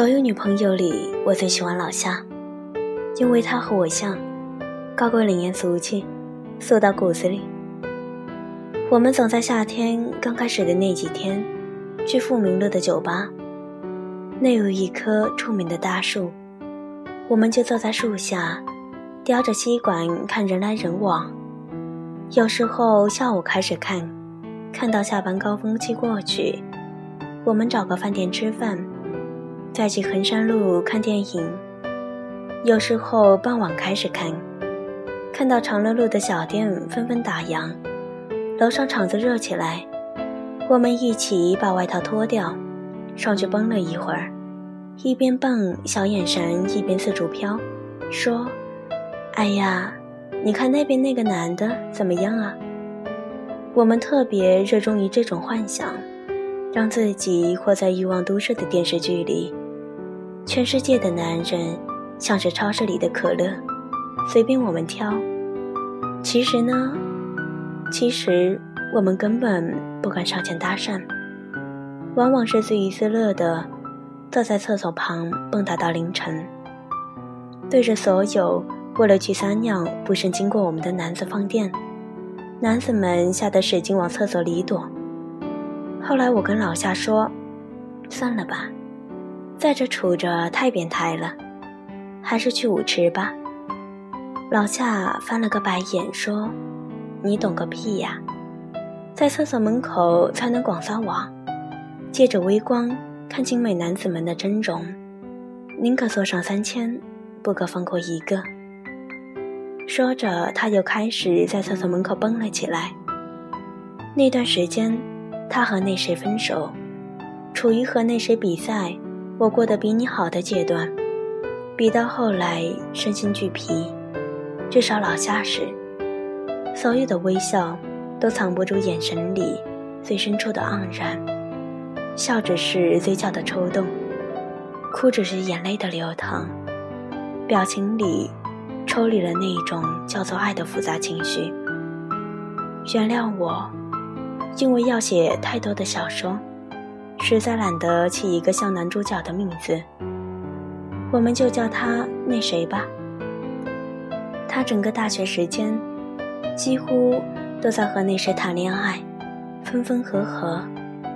所有女朋友里，我最喜欢老夏，因为她和我像，高贵冷艳俗气，俗到骨子里。我们总在夏天刚开始的那几天，去富民路的酒吧，那有一棵出名的大树，我们就坐在树下，叼着吸管看人来人往。有时候下午开始看，看到下班高峰期过去，我们找个饭店吃饭。再去衡山路看电影，有时候傍晚开始看，看到长乐路的小店纷纷打烊，楼上场子热起来，我们一起把外套脱掉，上去蹦了一会儿，一边蹦小眼神一边四处飘，说：“哎呀，你看那边那个男的怎么样啊？”我们特别热衷于这种幻想，让自己活在欲望都市的电视剧里。全世界的男人像是超市里的可乐，随便我们挑。其实呢，其实我们根本不敢上前搭讪，往往是自娱自乐的，坐在厕所旁蹦跶到凌晨，对着所有为了去撒尿不慎经过我们的男子放电。男子们吓得使劲往厕所里躲。后来我跟老夏说：“算了吧。”在这杵着太变态了，还是去舞池吧。老夏翻了个白眼说：“你懂个屁呀！在厕所门口才能广撒网，借着微光看精美男子们的真容，宁可坐上三千，不可放过一个。”说着，他又开始在厕所门口蹦了起来。那段时间，他和那谁分手，处于和那谁比赛。我过得比你好的阶段，比到后来身心俱疲，至少老夏时，所有的微笑都藏不住眼神里最深处的盎然，笑只是嘴角的抽动，哭只是眼泪的流淌，表情里抽离了那一种叫做爱的复杂情绪。原谅我，因为要写太多的小说。实在懒得起一个像男主角的名字，我们就叫他那谁吧。他整个大学时间，几乎都在和那谁谈恋爱，分分合合。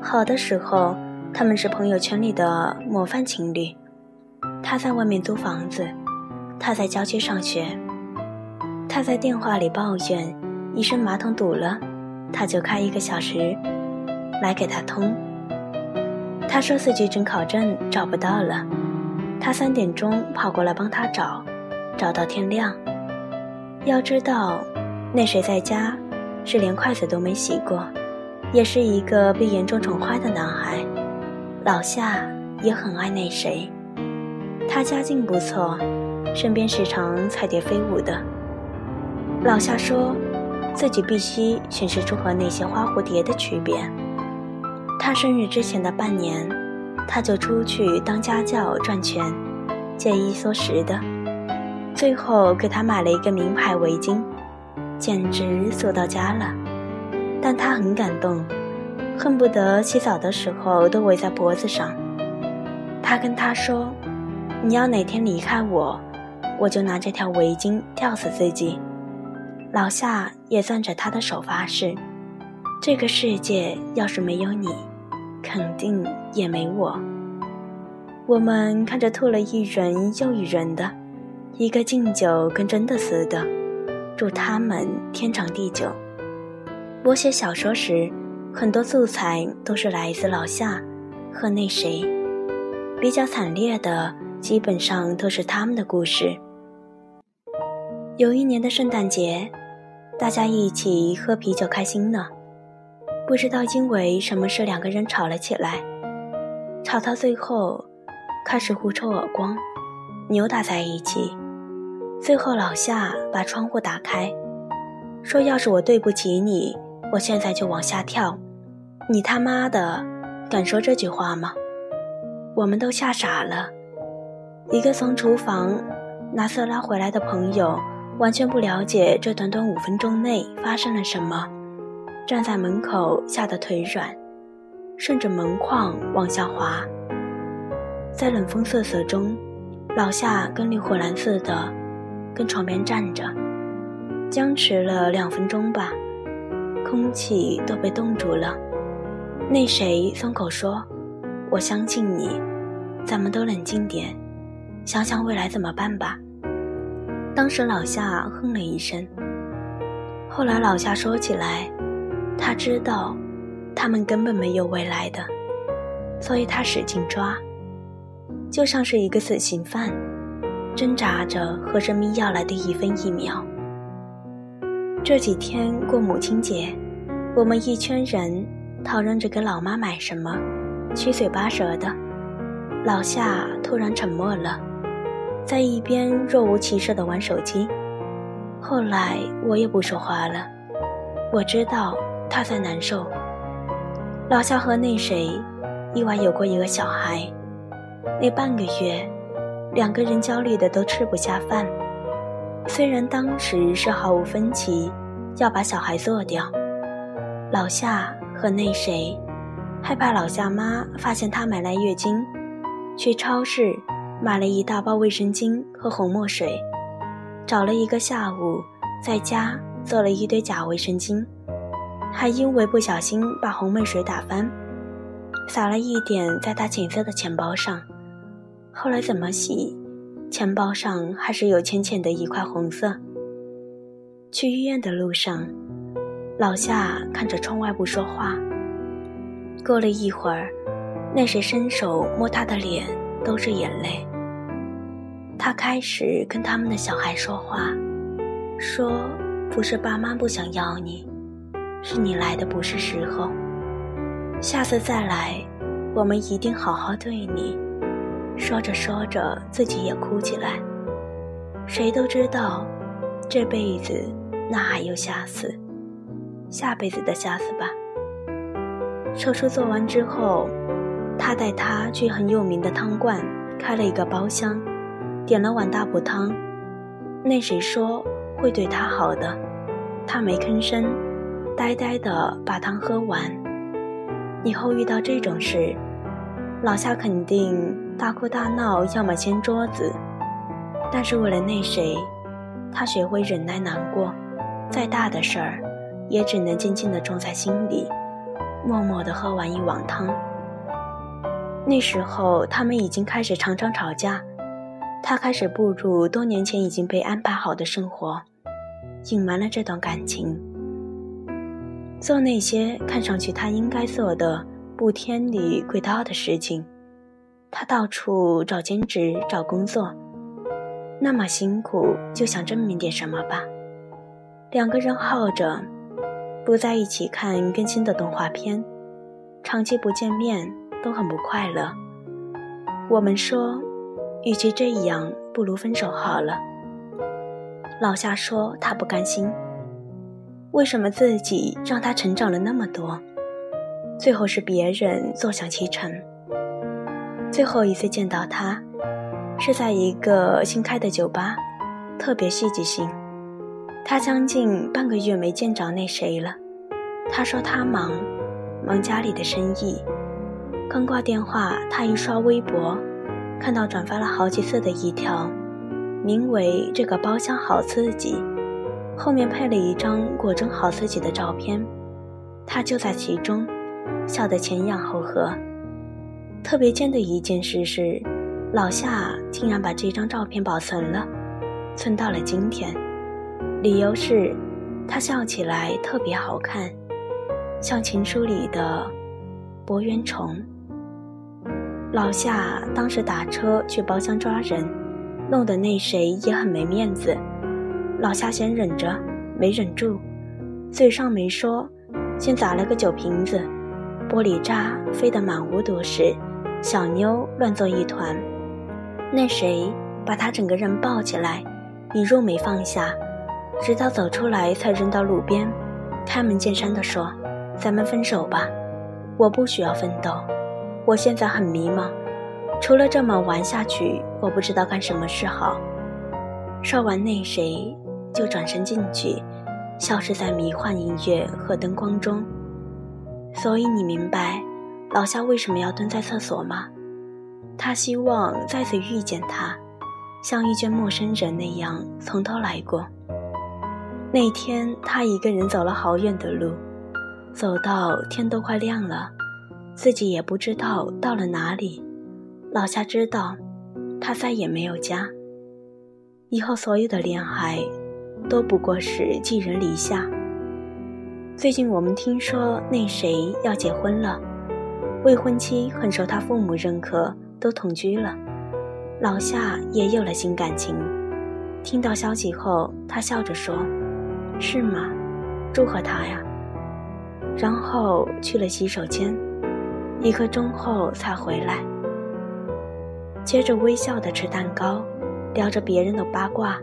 好的时候，他们是朋友圈里的模范情侣。他在外面租房子，他在郊区上学。他在电话里抱怨一声马桶堵了，他就开一个小时来给他通。他说四级准考证找不到了，他三点钟跑过来帮他找，找到天亮。要知道，那谁在家是连筷子都没洗过，也是一个被严重宠坏的男孩。老夏也很爱那谁，他家境不错，身边时常彩蝶飞舞的。老夏说，自己必须显示出和那些花蝴蝶的区别。他生日之前的半年，他就出去当家教赚钱，借一缩食的，最后给他买了一个名牌围巾，简直俗到家了。但他很感动，恨不得洗澡的时候都围在脖子上。他跟他说：“你要哪天离开我，我就拿这条围巾吊死自己。”老夏也攥着他的手发誓。这个世界要是没有你，肯定也没我。我们看着吐了一人又一人的，一个敬酒跟真的似的，祝他们天长地久。我写小说时，很多素材都是来自老夏和那谁，比较惨烈的基本上都是他们的故事。有一年的圣诞节，大家一起喝啤酒开心呢。不知道因为什么事，两个人吵了起来，吵到最后，开始互抽耳光，扭打在一起。最后老夏把窗户打开，说：“要是我对不起你，我现在就往下跳。”你他妈的敢说这句话吗？我们都吓傻了。一个从厨房拿色拉回来的朋友，完全不了解这短短五分钟内发生了什么。站在门口，吓得腿软，顺着门框往下滑。在冷风瑟瑟中，老夏跟烈火蓝似的跟床边站着，僵持了两分钟吧，空气都被冻住了。那谁松口说：“我相信你，咱们都冷静点，想想未来怎么办吧。”当时老夏哼了一声。后来老夏说起来，他知道他们根本没有未来的，所以他使劲抓，就像是一个死刑犯，挣扎着和生命要来的一分一秒。这几天过母亲节，我们一圈人讨论着给老妈买什么，七嘴八舌的。老夏突然沉默了。在一边若无其事地玩手机，后来我也不说话了。我知道他在难受。老夏和那谁意外有过一个小孩，那半个月，两个人焦虑的都吃不下饭。虽然当时是毫无分歧，要把小孩做掉，老夏和那谁害怕老夏妈发现他买来月经，去超市。买了一大包卫生巾和红墨水，找了一个下午，在家做了一堆假卫生巾，还因为不小心把红墨水打翻，洒了一点在他浅色的钱包上。后来怎么洗，钱包上还是有浅浅的一块红色。去医院的路上，老夏看着窗外不说话。过了一会儿，那谁伸手摸他的脸。都是眼泪。他开始跟他们的小孩说话，说：“不是爸妈不想要你，是你来的不是时候。下次再来，我们一定好好对你。”说着说着，自己也哭起来。谁都知道，这辈子那还有下次，下辈子的下次吧。手术做完之后。他带他去很有名的汤馆开了一个包厢，点了碗大补汤。那谁说会对他好的，他没吭声，呆呆的把汤喝完。以后遇到这种事，老夏肯定大哭大闹，要么掀桌子。但是为了那谁，他学会忍耐难过，再大的事儿，也只能静静的种在心里，默默的喝完一碗汤。那时候，他们已经开始常常吵架。他开始步入多年前已经被安排好的生活，隐瞒了这段感情，做那些看上去他应该做的不天理轨道的事情。他到处找兼职、找工作，那么辛苦，就想证明点什么吧。两个人耗着，不在一起看更新的动画片，长期不见面。都很不快乐。我们说，与其这样，不如分手好了。老夏说他不甘心，为什么自己让他成长了那么多，最后是别人坐享其成？最后一次见到他，是在一个新开的酒吧，特别戏剧性。他将近半个月没见着那谁了。他说他忙，忙家里的生意。刚挂电话，他一刷微博，看到转发了好几次的一条，名为“这个包厢好刺激”，后面配了一张果真好自己的照片，他就在其中，笑得前仰后合。特别贱的一件事是，老夏竟然把这张照片保存了，存到了今天，理由是，他笑起来特别好看，像情书里的博圆虫。老夏当时打车去包厢抓人，弄得那谁也很没面子。老夏先忍着，没忍住，嘴上没说，先砸了个酒瓶子，玻璃渣飞得满屋都是，小妞乱作一团。那谁把他整个人抱起来，一入没放下，直到走出来才扔到路边，开门见山地说：“咱们分手吧，我不需要奋斗。”我现在很迷茫，除了这么玩下去，我不知道干什么是好。说完那谁，就转身进去，消失在迷幻音乐和灯光中。所以你明白，老夏为什么要蹲在厕所吗？他希望再次遇见他，像遇见陌生人那样从头来过。那天，他一个人走了好远的路，走到天都快亮了，自己也不知道到了哪里。老夏知道，他再也没有家。以后所有的恋爱，都不过是寄人篱下。最近我们听说那谁要结婚了，未婚妻很受他父母认可，都同居了。老夏也有了新感情。听到消息后，他笑着说：“是吗？祝贺他呀。”然后去了洗手间，一刻钟后才回来，接着微笑的吃蛋糕。聊着别人的八卦，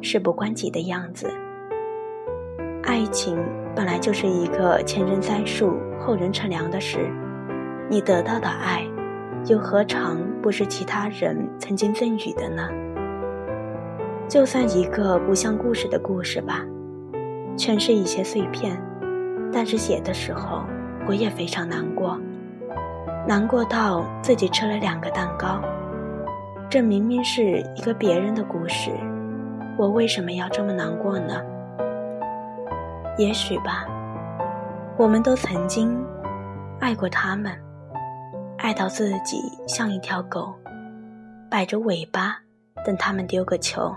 事不关己的样子。爱情本来就是一个前人栽树，后人乘凉的事。你得到的爱，又何尝不是其他人曾经赠予的呢？就算一个不像故事的故事吧，全是一些碎片，但是写的时候我也非常难过，难过到自己吃了两个蛋糕。这明明是一个别人的故事，我为什么要这么难过呢？也许吧，我们都曾经爱过他们，爱到自己像一条狗，摆着尾巴等他们丢个球。